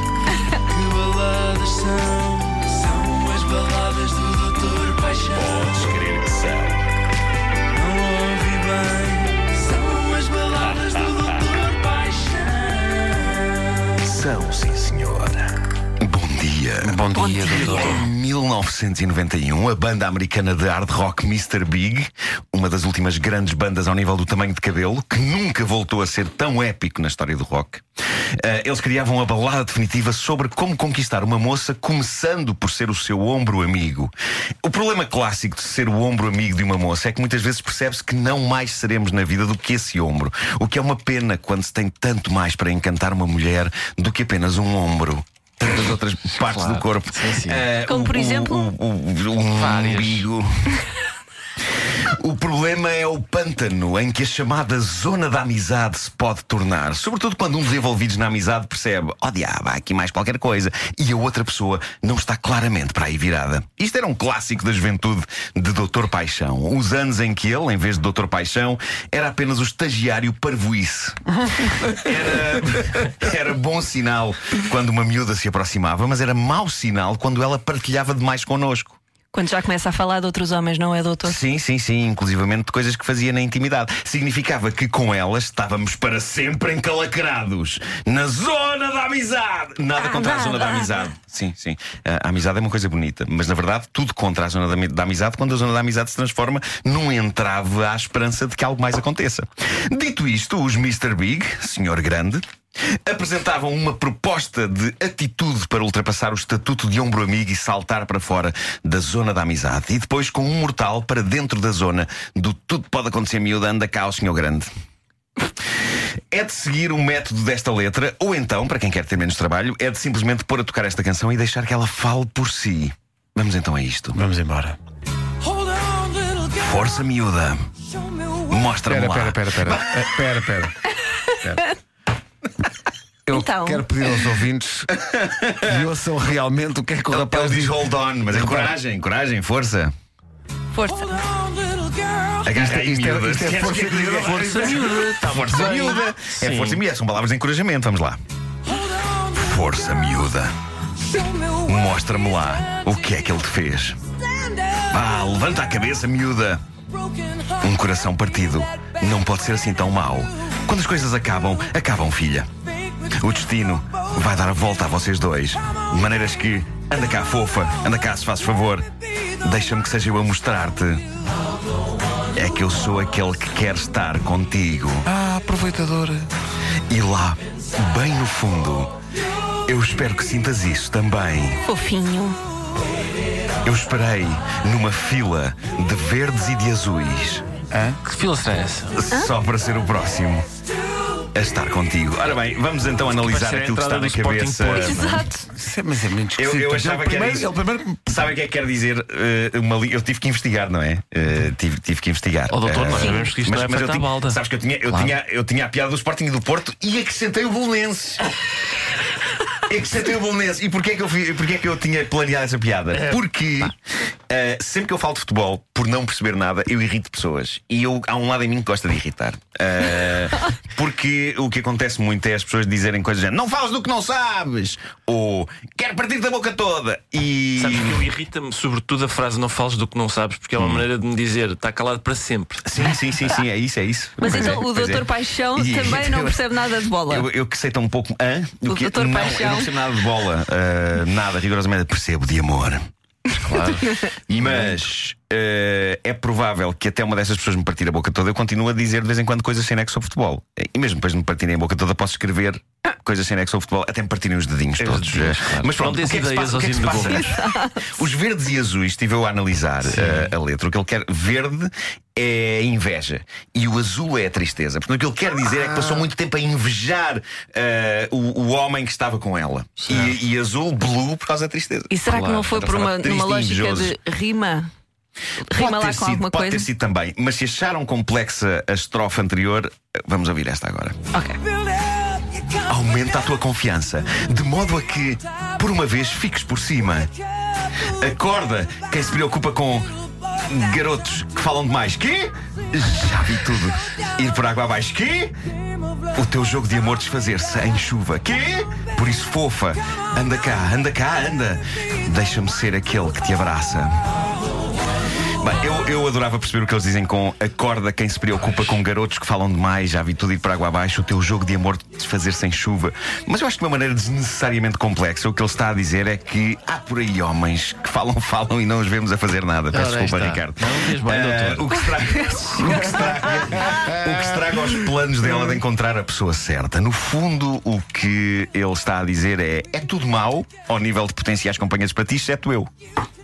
Que baladas são? São as baladas do Doutor Paixão. Podes crer que são. Não ouvi bem. São as baladas do Doutor Paixão. São, sim, senhora. Bom dia. Bom dia, doutor. Em 1991, a banda americana de hard rock Mr. Big, uma das últimas grandes bandas ao nível do tamanho de cabelo, que nunca voltou a ser tão épico na história do rock, eh, eles criavam a balada definitiva sobre como conquistar uma moça, começando por ser o seu ombro amigo. O problema clássico de ser o ombro amigo de uma moça é que muitas vezes percebe-se que não mais seremos na vida do que esse ombro. O que é uma pena quando se tem tanto mais para encantar uma mulher do que apenas um ombro. Tantas outras partes Claro. do corpo. Sim, sim. Eh, Como, o- por o- exemplo? o, o, o Várias. umbigo. O problema é o pântano em que a chamada zona da amizade se pode tornar. Sobretudo quando um dos envolvidos na amizade percebe: oh diabo, há aqui mais qualquer coisa. E a outra pessoa não está claramente para aí virada. Isto era um clássico da juventude de Doutor Paixão. Os anos em que ele, em vez de Doutor Paixão, era apenas o estagiário parvoíce. Era, era bom sinal quando uma miúda se aproximava, mas era mau sinal quando ela partilhava demais connosco. Quando já começa a falar de outros homens, não é, doutor? Sim, sim, sim, inclusivamente de coisas que fazia na intimidade. Significava que com elas estávamos para sempre encalacrados na zona da amizade. Nada Ah, contra a zona da amizade. Sim, sim. A amizade é uma coisa bonita, mas na verdade tudo contra a zona da, da amizade quando a zona da amizade se transforma num entrave à esperança de que algo mais aconteça. Dito isto, os Mr. Big, senhor grande, apresentavam uma proposta de atitude para ultrapassar o estatuto de ombro amigo e saltar para fora da zona da amizade. E depois com um mortal para dentro da zona do tudo pode acontecer miúda, anda cá o senhor grande. É de seguir o método desta letra, ou então, para quem quer ter menos trabalho, é de simplesmente pôr a tocar esta canção e deixar que ela fale por si. Vamos então a isto. Vamos embora. Hold on, little girl. Força miúda, mostra-me Espera, lá. espera, espera, espera. Eh, Espera, espera. Espera. Eu Então. quero pedir aos ouvintes que ouçam realmente o que é que o Ele, rapaz ele diz diz. hold on, mas é coragem, coragem, força. Força. Little girl. Agarra aí, Isto é- isto é força miúda, força miúda. Tá Força miúda. É força miúda. São palavras de encorajamento. Vamos lá. Força miúda. Mostra-me lá o que é que ele te fez. Ah, levanta a cabeça, miúda. Um coração partido não pode ser assim tão mau. Quando as coisas acabam, acabam, filha. O destino vai dar a volta a vocês dois. De maneiras que. Anda cá, fofa. Anda cá, se fazes favor. Deixa-me que seja eu a mostrar-te. É que eu sou aquele que quer estar contigo. Ah, aproveitadora. E lá, bem no fundo, eu espero que sintas isso também. Fofinho. Eu esperei numa fila de verdes e de azuis. Que fila será essa? Só para ser o próximo a estar contigo. Ora bem, vamos então analisar aquilo que está entrada na do Sporting cabeça. Exato. É- Mas é muito Eu- esquisito. eu achava Ele que era primeiro-. Ele primeiro Sabem o que é que quer dizer? eh, uma li- Eu tive que investigar, não é? Eh, tive, tive que investigar. Ó doutor, Eh, nós sabemos que isto não é eu feito à tinha, balda. Sabes que eu tinha, eu, Claro. tinha, eu tinha a piada do Sporting e do Porto e acrescentei o Bolonenses. Acrescentei o Bolonenses. E porquê é, que eu, fi- porquê é que eu tinha planeado essa piada? Porque eh, sempre que eu falo de futebol, por não perceber nada, eu irrito pessoas. E eu, há um lado em mim que gosta de irritar. Eh, porque o que acontece muito é as pessoas dizerem coisas do género, não falas do que não sabes! Ou quero partir da boca toda! E. Sabes que eu irrita-me sobretudo a frase não fales do que não sabes, porque é uma maneira de me dizer está calado para sempre. Sim, sim, sim, sim, é isso, é isso. Mas Pois então é, o pois doutor é. Paixão E- também não eu- percebe nada de bola. Eu, eu que sei tão um pouco. Hã? O que, Dr. não, Paixão? eu não percebo nada de bola. ah, nada, rigorosamente. Percebo de amor. Claro. Mas eh, é provável que até uma dessas pessoas me partir a boca toda, eu continuo a dizer de vez em quando coisas sem nexo sobre futebol. E mesmo depois de me partirem a boca toda, posso escrever coisas sem nexo sobre futebol, até me partirem os dedinhos Os todos. dedinhos, Eh, claro. Mas pronto, o que é que se dês passa? O que é que se ao passa? Os verdes e azuis, estive eu a analisar eh, a letra. O que ele quer, verde é inveja e o azul é a tristeza. Portanto, o que ele quer dizer é que passou muito tempo a invejar eh, o, o homem que estava com ela. E, e azul, blue, por causa da tristeza. E será que Claro, não foi então por uma, numa lógica invejoso. de rima? Rima lá ter com sido, alguma pode coisa? ter sido também, mas se acharam complexa a estrofe anterior, vamos ouvir esta agora. Ok. Aumenta a tua confiança, de modo a que, por uma vez, fiques por cima. Acorda quem se preocupa com garotos que falam demais. Quê? Já vi tudo. Ir por água abaixo. Quê? o teu jogo de amor desfazer-se em chuva. Quê? Por isso, fofa, anda cá, anda cá, anda. Deixa-me ser aquele que te abraça. Bem, eu, eu adorava perceber o que eles dizem com acorda quem se preocupa com garotos que falam demais, já vi tudo ir para água abaixo, o teu jogo de amor desfazer sem chuva. Mas eu acho que de uma maneira desnecessariamente complexa, o que ele está a dizer é que há por aí homens que falam, falam e não os vemos a fazer nada. Peço Ora, desculpa, está. Ricardo. Não fez bem, Ah, doutor. o que estraga, o que estraga, o que estraga os planos dela de encontrar a pessoa certa. No fundo, o que ele está a dizer é: é tudo mau ao nível de potenciais companheiros para ti, exceto eu.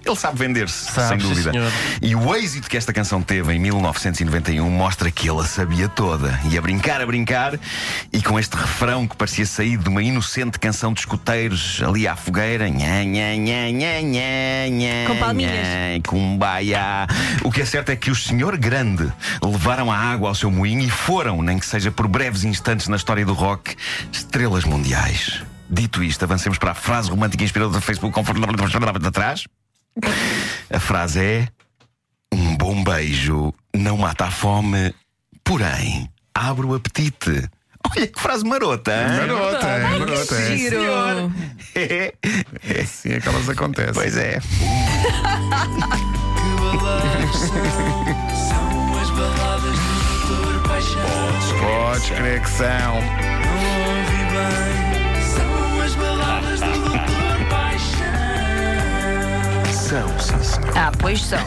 Ele sabe vender-se, sem dúvida. senhor. E o êxito que esta canção teve em 1991 mostra que ele a sabia toda. E a brincar, a brincar, e com este refrão que parecia sair de uma inocente canção de escuteiros ali à fogueira. Nha, nha, nha, nha, nha, nha, Com palminhas. O que é certo é que o Senhor Grande levaram a água ao seu moinho e foram, nem que seja por breves instantes na história do rock, estrelas mundiais. Dito isto, avancemos para a frase romântica inspiradora do Facebook conforme atrás. A frase é: Um bom beijo não mata a fome, porém abre o apetite. Olha que frase marota! hein? Marota, é, Ai, marota. que É, giro! É, é assim é que elas acontecem. pois é. Que baladas são? São as baladas do Doutor Paixão. Podes crer que são. Não ouvi bem. São as baladas do Doutor Paixão. São, sim, senhor. Ah, pois são.